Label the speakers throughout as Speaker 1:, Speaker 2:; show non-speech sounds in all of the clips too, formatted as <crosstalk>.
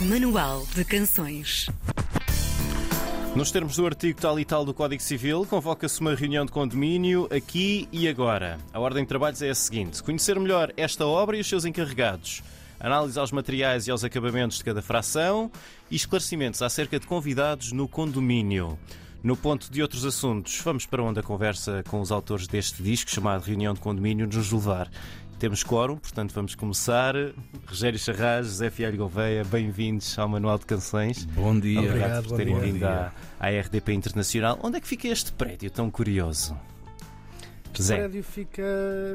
Speaker 1: Manual de Canções.
Speaker 2: Nos termos do artigo tal e tal do Código Civil, convoca-se uma reunião de condomínio aqui e agora. A ordem de trabalhos é a seguinte: conhecer melhor esta obra e os seus encarregados, análise aos materiais e aos acabamentos de cada fração e esclarecimentos acerca de convidados no condomínio. No ponto de outros assuntos, vamos para onde a conversa com os autores deste disco, chamado Reunião de Condomínio, nos levar. Temos quórum, portanto vamos começar. Rogério Charras, José Fialho Gouveia, bem-vindos ao Manual de Canções.
Speaker 3: Bom dia.
Speaker 2: Obrigado por
Speaker 4: bom
Speaker 2: terem vindo à, à RDP Internacional. Onde é que fica este prédio tão curioso?
Speaker 4: O
Speaker 2: Zé.
Speaker 4: prédio fica,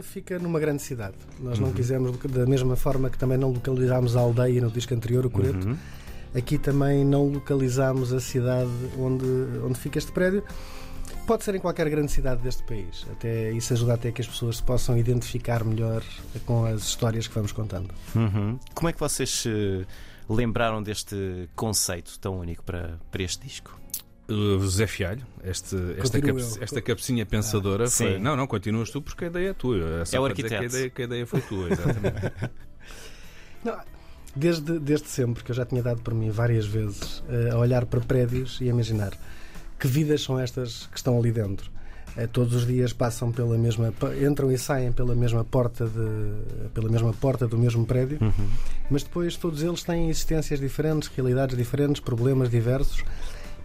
Speaker 4: fica numa grande cidade. Nós
Speaker 2: Uhum.
Speaker 4: não quisemos, da mesma forma que também não localizámos a aldeia no disco anterior, o Coreto,
Speaker 2: Uhum.
Speaker 4: aqui também não localizámos a cidade onde, onde fica este prédio. Pode ser em qualquer grande cidade deste país. Até isso ajuda até que as pessoas se possam identificar melhor com as histórias que vamos contando.
Speaker 2: Uhum. Como é que vocês se lembraram deste conceito tão único para, para este disco?
Speaker 3: Uh, José Fialho, este, esta, esta cabecinha pensadora foi.
Speaker 2: sim.
Speaker 3: Não, não, continuas tu porque a ideia é tua. só
Speaker 2: É o
Speaker 3: dizer que a
Speaker 2: arquiteto.
Speaker 3: ideia, que a ideia foi tua, exatamente. <laughs>
Speaker 4: Não, desde, desde sempre, que eu já tinha dado por mim várias vezes, eh, a olhar para prédios e a imaginar que vidas são estas que estão ali dentro. Eh, todos os dias passam pela mesma, entram e saem pela mesma porta de, pela mesma porta do mesmo prédio,
Speaker 2: Uhum.
Speaker 4: mas depois todos eles têm existências diferentes, realidades diferentes, problemas diversos.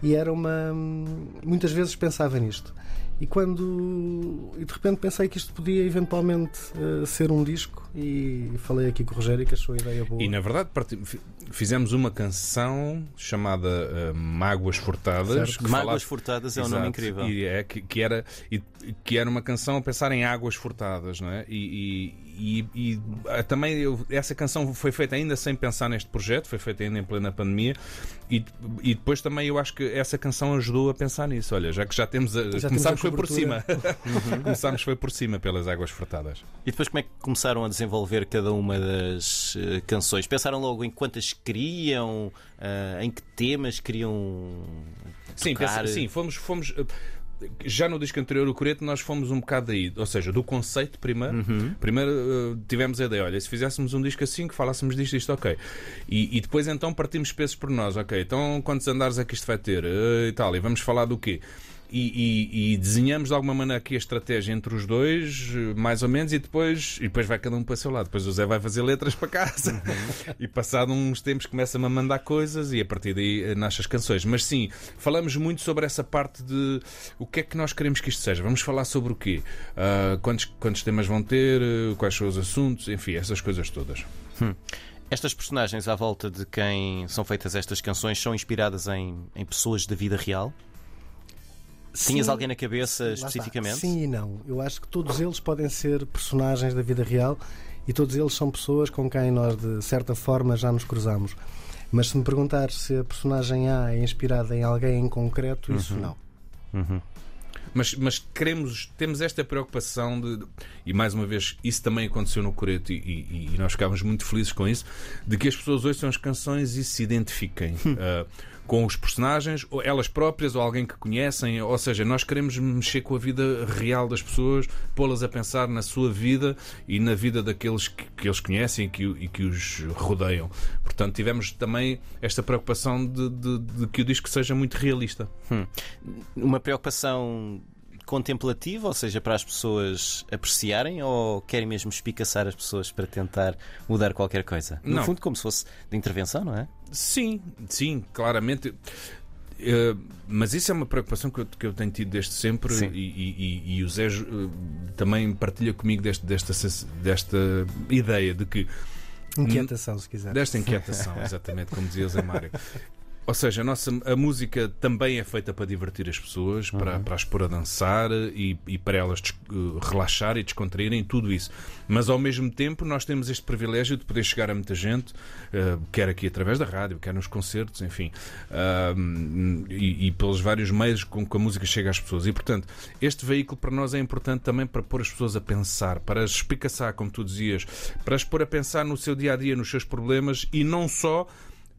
Speaker 4: E era uma. Muitas vezes pensava nisto. E quando. E de repente pensei que isto podia eventualmente eh, ser um disco. E falei aqui com o Rogério que achou a ideia boa.
Speaker 3: E na verdade fizemos uma canção chamada uh, Mágoas Furtadas.
Speaker 4: Certo.
Speaker 3: que
Speaker 2: Mágoas
Speaker 3: falava-
Speaker 2: Furtadas é um nome
Speaker 3: Exato.
Speaker 2: incrível.
Speaker 3: E é, que, que era, e- que era uma canção a pensar em águas furtadas, não é? E, e- e- e, ah, também eu- essa canção foi feita ainda sem pensar neste projeto, foi feita ainda em plena pandemia. E, e depois também eu acho que essa canção ajudou a pensar nisso. Olha, já que já temos a,
Speaker 4: temos
Speaker 3: começámos
Speaker 4: a
Speaker 3: foi por cima.
Speaker 4: cobertura. <laughs>
Speaker 3: começámos foi por cima pelas águas furtadas.
Speaker 2: E depois como é que começaram a desenvolver cada uma das eh, canções? Pensaram logo em quantas queriam, eh, em que temas queriam
Speaker 3: Sim,
Speaker 2: tocar?
Speaker 3: pensa- sim, fomos, fomos eh, já no disco anterior, o Coreto, nós fomos um bocado daí, ou seja, do conceito primeiro.
Speaker 2: Uhum.
Speaker 3: Primeiro eh, tivemos a ideia, olha, se fizéssemos um disco assim, que falássemos disto, isto, ok. E, e depois então partimos pesos por nós, ok. Então quantos andares é que isto vai ter? Eh, e tal, e vamos falar do quê? E, e- e desenhamos de alguma maneira aqui a estratégia entre os dois, mais ou menos, e depois, e depois vai cada um para o seu lado. Depois o Zé vai fazer letras para casa.
Speaker 2: Uhum. <laughs>
Speaker 3: E passado uns tempos começa-me a mandar coisas e a partir daí nascem as canções. Mas sim, falamos muito sobre essa parte de o que é que nós queremos que isto seja. Vamos falar sobre o quê? Ah, quantos, quantos temas vão ter? Quais são os assuntos? Enfim, essas coisas todas.
Speaker 2: Estas personagens à volta de quem são feitas estas canções são inspiradas em, em pessoas da vida real? Tinhas
Speaker 4: Sim,
Speaker 2: alguém na cabeça
Speaker 4: lá está.
Speaker 2: especificamente?
Speaker 4: Sim e não. Eu acho que todos eles podem ser personagens da vida real e todos eles são pessoas com quem nós, de certa forma, já nos cruzamos. Mas se me perguntar se a personagem A é inspirada em alguém em concreto, isso não.
Speaker 2: Uhum.
Speaker 3: Mas, mas queremos, temos esta preocupação de, e mais uma vez, isso também aconteceu no Coreto e, e- e nós ficámos muito felizes com isso, de que as pessoas ouçam as canções e se identifiquem <laughs> ah, com os personagens, ou elas próprias, ou alguém que conhecem, ou seja, nós queremos mexer com a vida real das pessoas, pô-las a pensar na sua vida e na vida daqueles que, que eles conhecem e que, e que os rodeiam. Portanto, tivemos também esta preocupação de, de- de que o disco seja muito realista.
Speaker 2: Uma preocupação contemplativa, ou seja, para as pessoas apreciarem, ou querem mesmo espicaçar as pessoas para tentar mudar qualquer coisa? No
Speaker 3: Não.
Speaker 2: fundo, como se fosse de intervenção, não é?
Speaker 3: Sim, sim, claramente. Eh, mas isso é uma preocupação que eu, que eu tenho tido desde sempre e, e- e- o Zé eh, também partilha comigo deste- desta, desta ideia de que
Speaker 4: Inquietação, se quiser.
Speaker 3: desta inquietação, exatamente como dizia o Zé Mário. <laughs> Ou seja, a, nossa, a música também é feita para divertir as pessoas, para, para as pôr a dançar e, e para elas eh, relaxar e descontraírem, tudo isso. Mas ao mesmo tempo nós temos este privilégio de poder chegar a muita gente, eh, quer aqui através da rádio, quer nos concertos, enfim, ah, e, e pelos vários meios com que a música chega às pessoas. E portanto, este veículo para nós é importante também para pôr as pessoas a pensar, para as espicaçar, como tu dizias, para as pôr a pensar no seu dia a dia, nos seus problemas e não só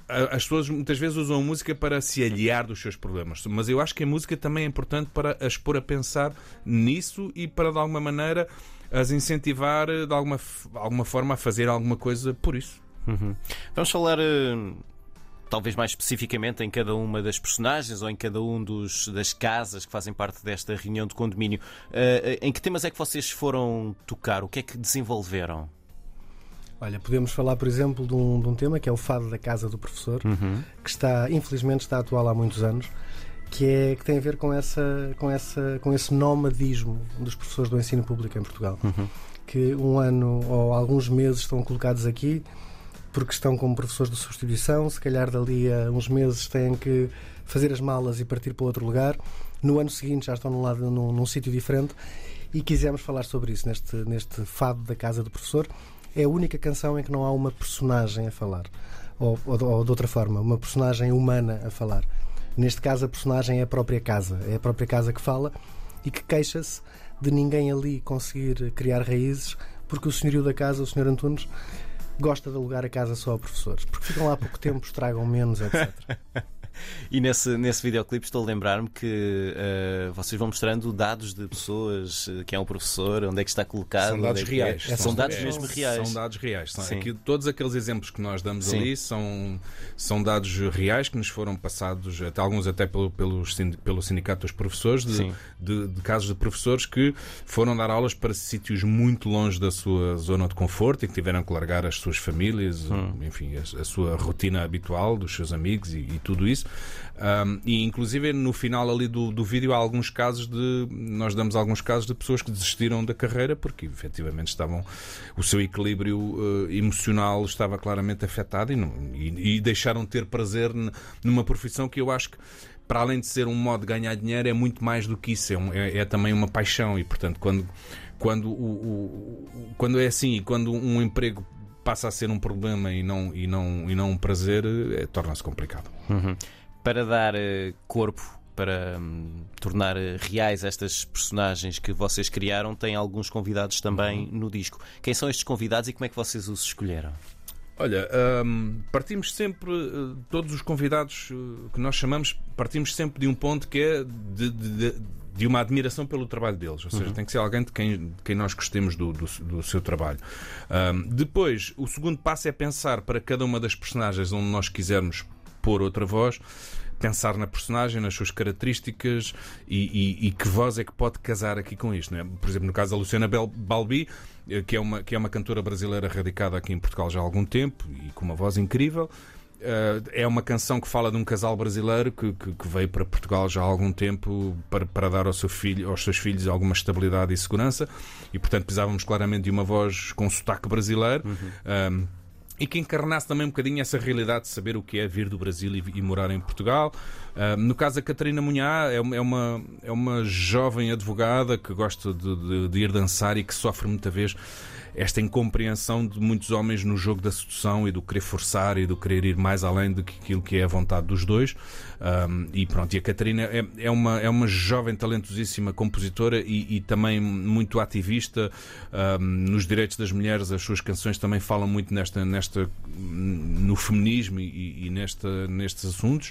Speaker 3: as pessoas muitas vezes usam a música para se aliar dos seus problemas, mas eu acho que a música também é importante para as pôr a pensar nisso e para de alguma maneira as incentivar de alguma, alguma forma a fazer alguma coisa por isso.
Speaker 2: Uhum. Vamos falar eh, talvez mais especificamente em cada uma das personagens ou em cada um dos, das casas que fazem parte desta reunião de condomínio. Uh, em que temas é que vocês foram tocar? O que é que desenvolveram?
Speaker 4: Olha, podemos falar, por exemplo, de um, de um tema que é o fado da casa do professor,
Speaker 2: uhum.
Speaker 4: que está, infelizmente, está atual há muitos anos, que é que tem a ver com essa, com essa, com esse nomadismo dos professores do ensino público em Portugal,
Speaker 2: uhum.
Speaker 4: que um ano ou alguns meses estão colocados aqui porque estão como professores de substituição, se calhar dali a uns meses têm que fazer as malas e partir para outro lugar. No ano seguinte já estão num, lado, num, num sítio diferente e quisemos falar sobre isso neste, neste fado da casa do professor é a única canção em que não há uma personagem a falar. Ou, ou, ou, de outra forma, uma personagem humana a falar. Neste caso, a personagem é a própria casa. É a própria casa que fala e que queixa-se de ninguém ali conseguir criar raízes, porque o senhorio da casa, o senhor Antunes, gosta de alugar a casa só a professores, porque ficam lá pouco tempo, estragam menos, etc. <laughs> <laughs>
Speaker 2: E nesse, nesse videoclipe estou a lembrar-me que uh, vocês vão mostrando dados de pessoas, eh, quem é um professor, onde é que está colocado.
Speaker 3: São dados
Speaker 2: é
Speaker 3: reais.
Speaker 2: É. São, são, dados é, mesmo reais.
Speaker 3: São dados reais. São, aqui, todos aqueles exemplos que nós damos Sim. ali são, são dados reais que nos foram passados, até, alguns até pelo, pelo, pelo Sindicato dos Professores, de, de, de, casos de professores que foram dar aulas para sítios muito longe da sua zona de conforto e que tiveram que largar as suas famílias, hum. enfim, a, a, sua rotina habitual, dos seus amigos e, e tudo isso. Um, e inclusive no final ali do, do vídeo há alguns casos de. Nós damos alguns casos de pessoas que desistiram da carreira porque efetivamente estavam. O seu equilíbrio uh, emocional estava claramente afetado e, não, e, e deixaram de ter prazer numa profissão que eu acho que para além de ser um modo de ganhar dinheiro, é muito mais do que isso, é, um, é, é também uma paixão. E, portanto, quando, quando, o, o, quando é assim e quando um emprego passa a ser um problema e não, e não, e não um prazer, é, torna-se complicado.
Speaker 2: Uhum para dar uh, corpo, para um, tornar uh, reais estas personagens que vocês criaram, tem alguns convidados também uhum. no disco. Quem são estes convidados e como é que vocês os escolheram?
Speaker 3: Olha, um, partimos sempre, uh, todos os convidados que nós chamamos, partimos sempre de um ponto que é de, de, de uma admiração pelo trabalho deles, ou seja, uhum. tem que ser alguém de quem, de quem nós gostemos do, do, do seu trabalho. Um, depois, o segundo passo é pensar para cada uma das personagens onde nós quisermos pôr outra voz, pensar na personagem, nas suas características e, e, e, que voz é que pode casar aqui com isto. É? Por exemplo, no caso da Luciana Balbi, eh, que é, uma, que é uma cantora brasileira radicada aqui em Portugal já há algum tempo e com uma voz incrível. Uh, é uma canção que fala de um casal brasileiro que, que, que, veio para Portugal já há algum tempo para, para dar ao seu filho, aos seus filhos alguma estabilidade e segurança e portanto precisávamos claramente de uma voz com sotaque brasileiro. Uhum. Uh, e que encarnasse também um bocadinho essa realidade de saber o que é vir do Brasil e, e morar em Portugal. Uh, no caso da Catarina Munhá, é, é uma, é uma jovem advogada que gosta de, de, de ir dançar e que sofre muita vez esta incompreensão de muitos homens no jogo da sedução e do querer forçar e do querer ir mais além do que aquilo que é a vontade dos dois. Um, e pronto, e a Catarina é, é, uma, é uma jovem talentosíssima compositora e, e também muito ativista um, nos direitos das mulheres. As suas canções também falam muito nesta, nesta no feminismo e, e nesta, nestes assuntos.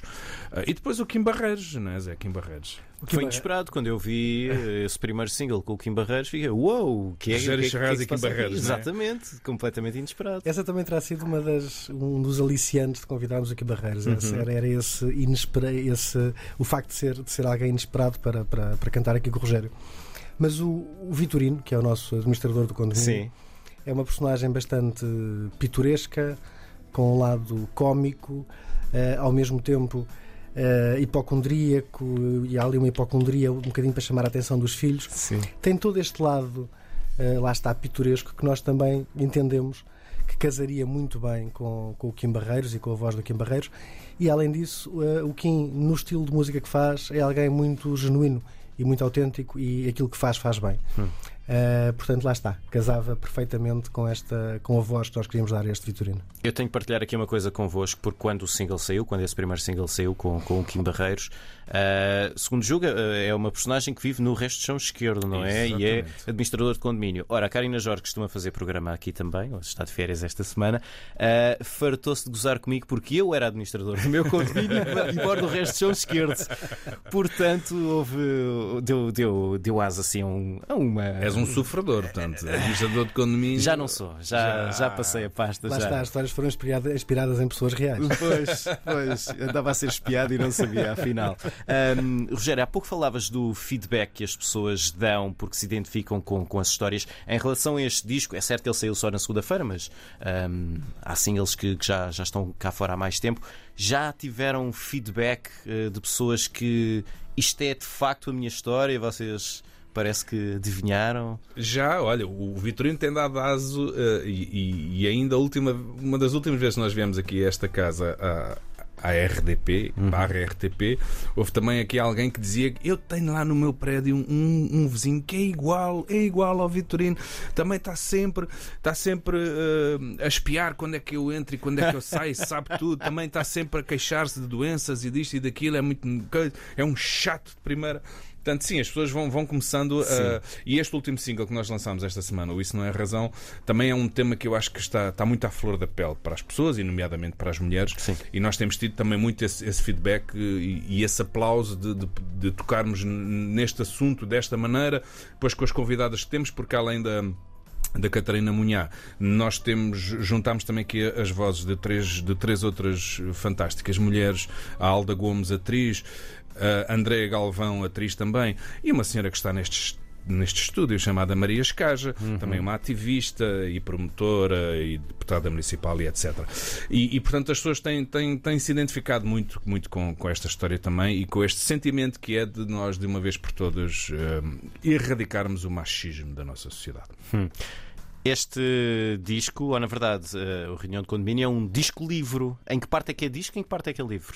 Speaker 3: Uh, e depois o Kim Barreiros, não é, Zé? Kim Barreiros.
Speaker 2: Foi inesperado quando eu vi eh, esse primeiro single com o Kim Barreiros. Fiquei, uou, que é, que, é, que, é que
Speaker 3: e Kim Barreiros. É?
Speaker 2: Exatamente, completamente inesperado.
Speaker 4: Essa também terá sido uma das, um dos aliciantes de convidarmos aqui Barreiros. Uhum. Era, era esse, inespera, esse o facto de ser, de ser alguém inesperado para, para, para cantar aqui com o Rogério. Mas o, o Vitorino, que é o nosso administrador do condomínio, Sim. é uma personagem bastante pitoresca, com um lado cómico, uh, ao mesmo tempo uh, hipocondríaco e há ali uma hipocondria um bocadinho para chamar a atenção dos filhos.
Speaker 2: Sim.
Speaker 4: Tem todo este lado, uh, lá está, pitoresco, que nós também entendemos que casaria muito bem com, com o Kim Barreiros e com a voz do Kim Barreiros. E além disso, uh, o Kim, no estilo de música que faz, é alguém muito genuíno e muito autêntico e aquilo que faz, faz bem. Hum. Uh, portanto, lá está, casava perfeitamente com, esta, com a voz que nós queríamos dar a este Vitorino.
Speaker 2: Eu tenho que partilhar aqui uma coisa convosco, porque quando o single saiu, quando esse primeiro single saiu com, com o Kim Barreiros, uh, segundo julga, uh, é uma personagem que vive no resto do chão esquerdo, não é? E é administrador de condomínio. Ora, a Karina Jorge costuma fazer programa aqui também, está de férias esta semana, uh, fartou-se de gozar comigo porque eu era administrador do meu condomínio e moro no resto do chão esquerdo. Portanto, houve, deu, deu, deu asa assim a, um, a uma.
Speaker 3: És um sofredor, portanto, administrador de condomínio.
Speaker 2: Já não sou, já, já... já passei a pasta.
Speaker 4: Lá
Speaker 2: já.
Speaker 4: está, as histórias foram inspiradas, inspiradas em pessoas reais.
Speaker 2: Pois, pois, andava a ser espiado e não sabia, afinal. Um, Rogério, há pouco falavas do feedback que as pessoas dão porque se identificam com, com as histórias. Em relação a este disco, é certo que ele saiu só na segunda-feira, mas um, há singles que, que já, já estão cá fora há mais tempo. Já tiveram feedback uh, de pessoas que isto é de facto a minha história, vocês parece que adivinharam.
Speaker 3: Já, olha, o Vitorino tem dado aso uh, e, e, ainda última, uma das últimas vezes que nós viemos aqui a esta casa a, a RDP, uhum. barra RTP, houve também aqui alguém que dizia que eu tenho lá no meu prédio um, um vizinho que é igual, é igual ao Vitorino, também está sempre, está sempre uh, a espiar quando é que eu entro e quando é que eu saio, <laughs> sabe tudo, também está sempre a queixar-se de doenças e disto e daquilo, é muito é um chato de primeira. Portanto, sim, as pessoas vão, vão começando a. E este último single que nós lançámos esta semana, o Isso Não É Razão, também é um tema que eu acho que está, está muito à flor da pele para as pessoas e, nomeadamente, para as mulheres.
Speaker 2: Sim.
Speaker 3: E nós temos tido também muito esse, esse feedback e, e, esse aplauso de, de, de tocarmos neste assunto desta maneira, depois com as convidadas que temos, porque além da da Catarina Munhá. Nós temos, juntámos também aqui as vozes de três, de três outras fantásticas mulheres, a Alda Gomes, atriz, a Andréa Galvão, atriz também, e uma senhora que está nestes neste estúdio chamada Maria Escaja, uhum. também uma ativista e promotora e deputada municipal e etc. E, e portanto as pessoas têm, têm, têm se identificado muito, muito com, com esta história também e com este sentimento que é de nós de uma vez por todas uh, erradicarmos o machismo da nossa sociedade.
Speaker 2: Hum. Este disco, ou na verdade, uh, o Reunião de Condomínio, é um disco-livro. Em que parte é que é disco e em que parte é que é livro?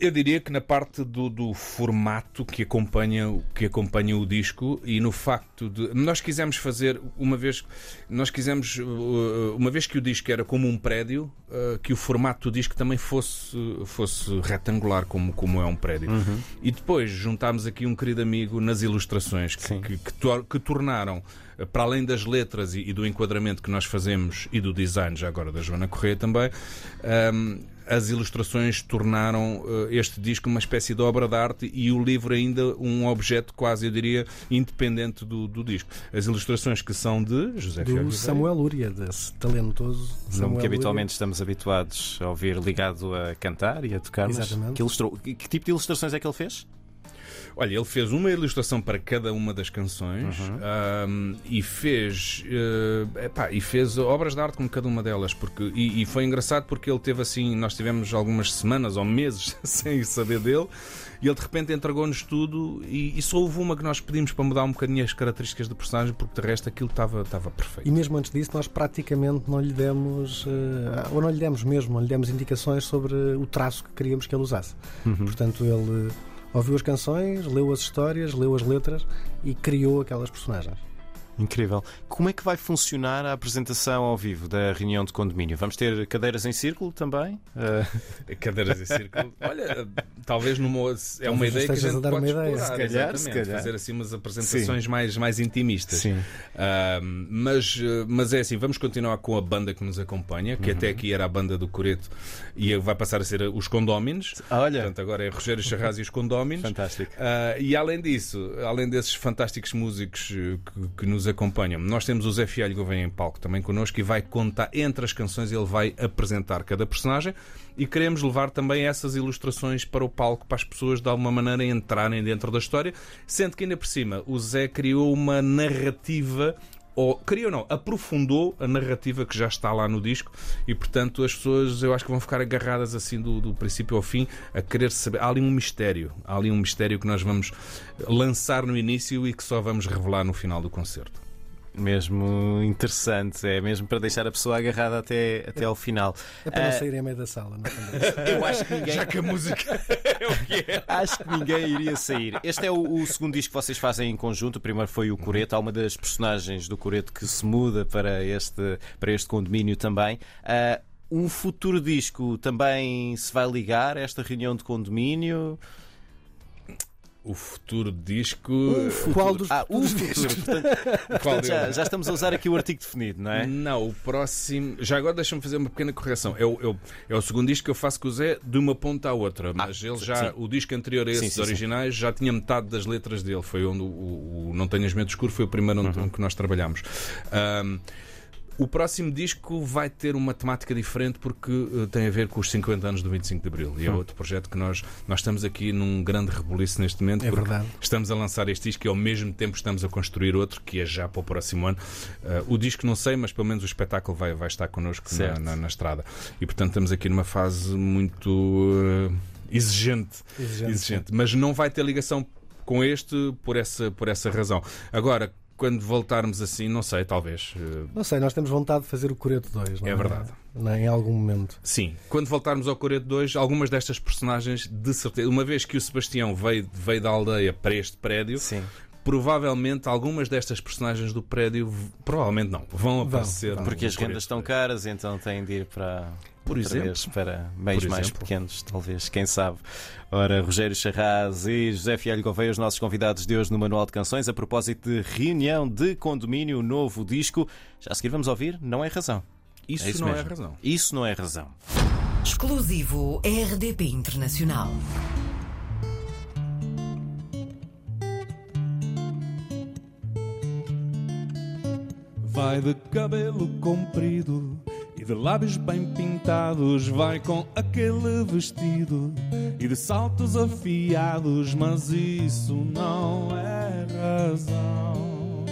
Speaker 3: Eu diria que na parte do, do, formato que acompanha, que acompanha o disco e no facto de. Nós quisemos fazer, uma vez. Nós quisemos, uh, uma vez que o disco era como um prédio, uh, que o formato do disco também fosse, fosse retangular, como, como é um prédio. Uhum. E depois juntámos aqui um querido amigo nas ilustrações que, que, que, que tornaram para além das letras e, do enquadramento que nós fazemos e do design, já agora da Joana Correia também, um, as ilustrações tornaram uh, este disco uma espécie de obra de arte e o livro ainda um objeto quase, eu diria, independente do, do disco. As ilustrações que são de José
Speaker 4: Do Samuel Lúria, desse talentoso Samuel
Speaker 2: que habitualmente Lúria. estamos habituados a ouvir ligado a cantar e a tocar, Exatamente. que, ilustrou, que tipo de ilustrações é que ele fez?
Speaker 3: Olha, ele fez uma ilustração para cada uma das canções uhum. um, e fez uh, epá, e fez obras de arte com cada uma delas porque e, e, foi engraçado porque ele teve assim nós tivemos algumas semanas ou meses <laughs> sem saber dele e ele de repente entregou-nos tudo e, e, só houve uma que nós pedimos para mudar um bocadinho as características do personagem porque de resto aquilo estava, estava perfeito.
Speaker 4: E mesmo antes disso nós praticamente não lhe demos, uh, ou não lhe demos mesmo, não lhe demos indicações sobre o traço que queríamos que ele usasse. Uhum. Portanto ele ouviu as canções, leu as histórias, leu as letras e criou aquelas personagens.
Speaker 2: Incrível. Como é que vai funcionar a apresentação ao vivo da reunião de condomínio? Vamos ter cadeiras em círculo também?
Speaker 3: Uh... Cadeiras em círculo? Olha, talvez numa, é uma ideia que a gente a dar pode uma ideia. Explorar, se calhar, se calhar. Fazer assim umas apresentações mais, mais intimistas.
Speaker 2: Sim.
Speaker 3: Uh, mas, mas é assim, vamos continuar com a banda que nos acompanha, que uhum. até aqui era a banda do Coreto e vai passar a ser os Condóminos.
Speaker 2: Olha.
Speaker 3: Portanto, agora é Rogério Charraz e os Condóminos.
Speaker 2: Fantástico.
Speaker 3: Uh, e além disso, além desses fantásticos músicos que, que nos acompanham. Nós temos o Zé Fialho vem em palco também connosco e vai contar entre as canções, ele vai apresentar cada personagem e queremos levar também essas ilustrações para o palco para as pessoas de alguma maneira entrarem dentro da história, sendo que ainda por cima o Zé criou uma narrativa ou não, aprofundou a narrativa que já está lá no disco e portanto as pessoas eu acho que vão ficar agarradas assim do, do princípio ao fim a querer saber. Há ali um mistério, há ali um mistério que nós vamos lançar no início e que só vamos revelar no final do concerto
Speaker 2: mesmo interessante, é mesmo para deixar a pessoa agarrada até, até ao final.
Speaker 4: É para não sair em meio da sala, não
Speaker 2: é? <laughs> Eu acho que ninguém.
Speaker 3: Já que a música é o que é.
Speaker 2: Acho que ninguém iria sair. Este é o, o, segundo disco que vocês fazem em conjunto. O primeiro foi o Coreto. Há uma das personagens do Coreto que se muda para este, para este condomínio também. Uh, um futuro disco também se vai ligar a esta reunião de condomínio?
Speaker 5: O futuro disco.
Speaker 4: Qual dos
Speaker 2: Ah, o futuro. Portanto, <laughs> já, já estamos a usar aqui o artigo definido, não é?
Speaker 5: Não, o próximo. Já agora deixa-me fazer uma pequena correção. É o, é, o, é o segundo disco que eu faço com o Zé de uma ponta à outra. Mas ele já.
Speaker 2: sim.
Speaker 5: O disco anterior a esses
Speaker 2: sim, sim.
Speaker 5: originais já tinha metade das letras dele. Foi onde o, o- Não Tenhas Medo Escuro foi o primeiro onde,
Speaker 2: Uhum.
Speaker 5: que nós trabalhámos. Ahm, o próximo disco vai ter uma temática diferente porque eh, tem a ver com os 50 anos do 25 de Abril. E é outro projeto que nós, nós estamos aqui num grande rebuliço neste momento.
Speaker 4: É
Speaker 5: porque
Speaker 4: verdade.
Speaker 5: Estamos a lançar este disco e ao mesmo tempo estamos a construir outro que é já para o próximo ano. Eh, o disco não sei, mas pelo menos o espetáculo vai, vai estar connosco na, na- na estrada. E portanto estamos aqui numa fase muito eh, exigente,
Speaker 4: Exigente,
Speaker 5: exigente. Mas não vai ter ligação com este por essa, por essa razão. Agora, quando voltarmos assim, não sei, talvez. eh,
Speaker 4: Não sei, nós temos vontade de fazer o Coreto 2, não é?
Speaker 5: É verdade.
Speaker 4: Não é? Em algum momento.
Speaker 5: Sim, quando voltarmos ao Coreto 2, algumas destas personagens, de certeza, uma vez que o Sebastião veio, veio da aldeia para este prédio,
Speaker 2: Sim.
Speaker 5: Provavelmente algumas destas personagens do prédio, provavelmente não, vão aparecer.
Speaker 4: vão.
Speaker 2: Porque as rendas estão
Speaker 5: 2.
Speaker 2: caras, então têm de ir para.
Speaker 5: Por exemplo.
Speaker 2: vez para meios mais
Speaker 5: exemplo.
Speaker 2: pequenos, talvez, quem sabe. Ora, Rogério Charraz e José Fialho Gouveia, os nossos convidados de hoje no Manual de Canções, a propósito de reunião de condomínio, novo disco. Já a seguir vamos ouvir Não é Razão.
Speaker 5: Isso,
Speaker 2: É isso
Speaker 5: não é
Speaker 2: mesmo.
Speaker 5: razão.
Speaker 2: Isso não é razão.
Speaker 1: Exclusivo RDP Internacional.
Speaker 3: Vai de cabelo comprido e de lábios bem pintados, vai com aquele vestido e de saltos afiados, mas isso não é razão.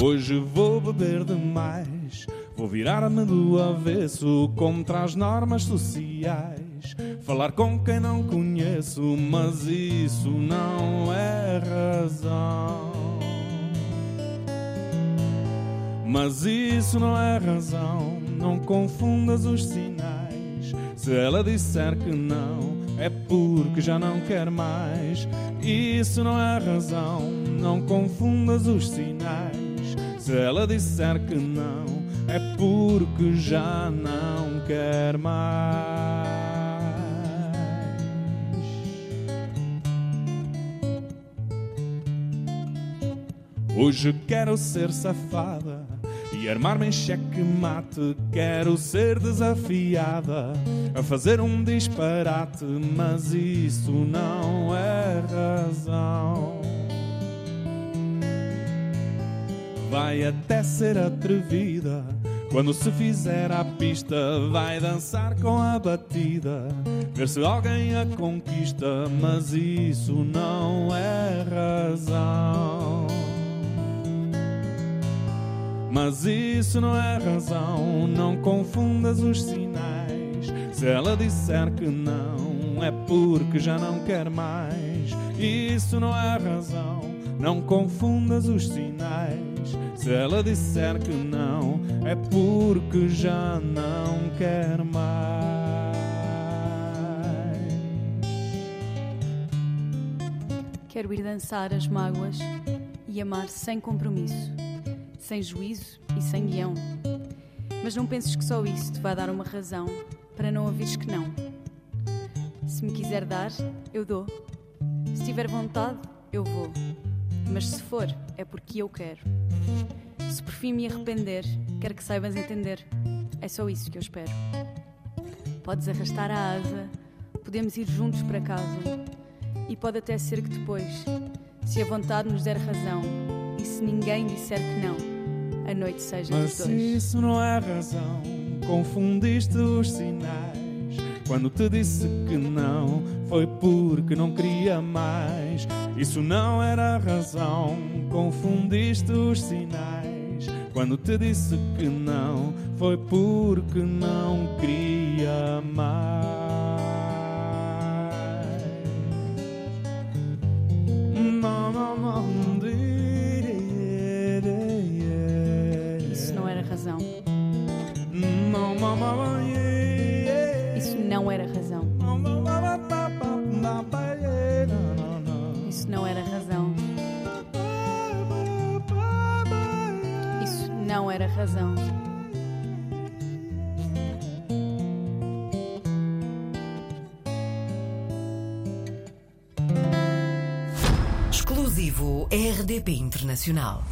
Speaker 3: Hoje vou beber demais, vou virar-me do avesso contra as normas sociais, falar com quem não conheço, mas isso não é razão. Mas isso não é razão, não confundas os sinais. Se ela disser que não, é porque já não quer mais. Isso não é razão, não confundas os sinais. Se ela disser que não, é porque já não quer mais. Hoje quero ser safada e armar-me em cheque-mate. Quero ser desafiada a fazer um disparate, mas isso não é razão. Vai até ser atrevida. Quando se fizer à pista, vai dançar com a batida. Ver se alguém a conquista, mas isso não é razão. Mas isso não é razão, não confundas os sinais. Se ela disser que não, é porque já não quer mais. Isso não é razão, não confundas os sinais. Se ela disser que não, é porque já não quer mais.
Speaker 6: Quero ir dançar as mágoas e amar sem compromisso, sem juízo e sem guião. Mas não penses que só isso te vai dar uma razão para não ouvires que não. Se me quiser dar, eu dou. Se tiver vontade, eu vou. Mas se for, é porque eu quero. Se por fim me arrepender, quero que saibas entender. É só isso que eu espero. Podes arrastar a asa, podemos ir juntos para casa. E pode até ser que depois, se a vontade nos der razão, e se ninguém disser que não, a noite seja dos
Speaker 3: Mas
Speaker 6: dois.
Speaker 3: isso não é razão, confundiste os sinais. Quando te disse que não, foi porque não queria mais. Isso não era razão, confundiste os sinais. Quando te disse que não, foi porque não queria mais. Não, não, não,
Speaker 6: razão. Isso não era razão. Isso não era razão. Isso não era razão.
Speaker 1: Exclusivo RDP Internacional.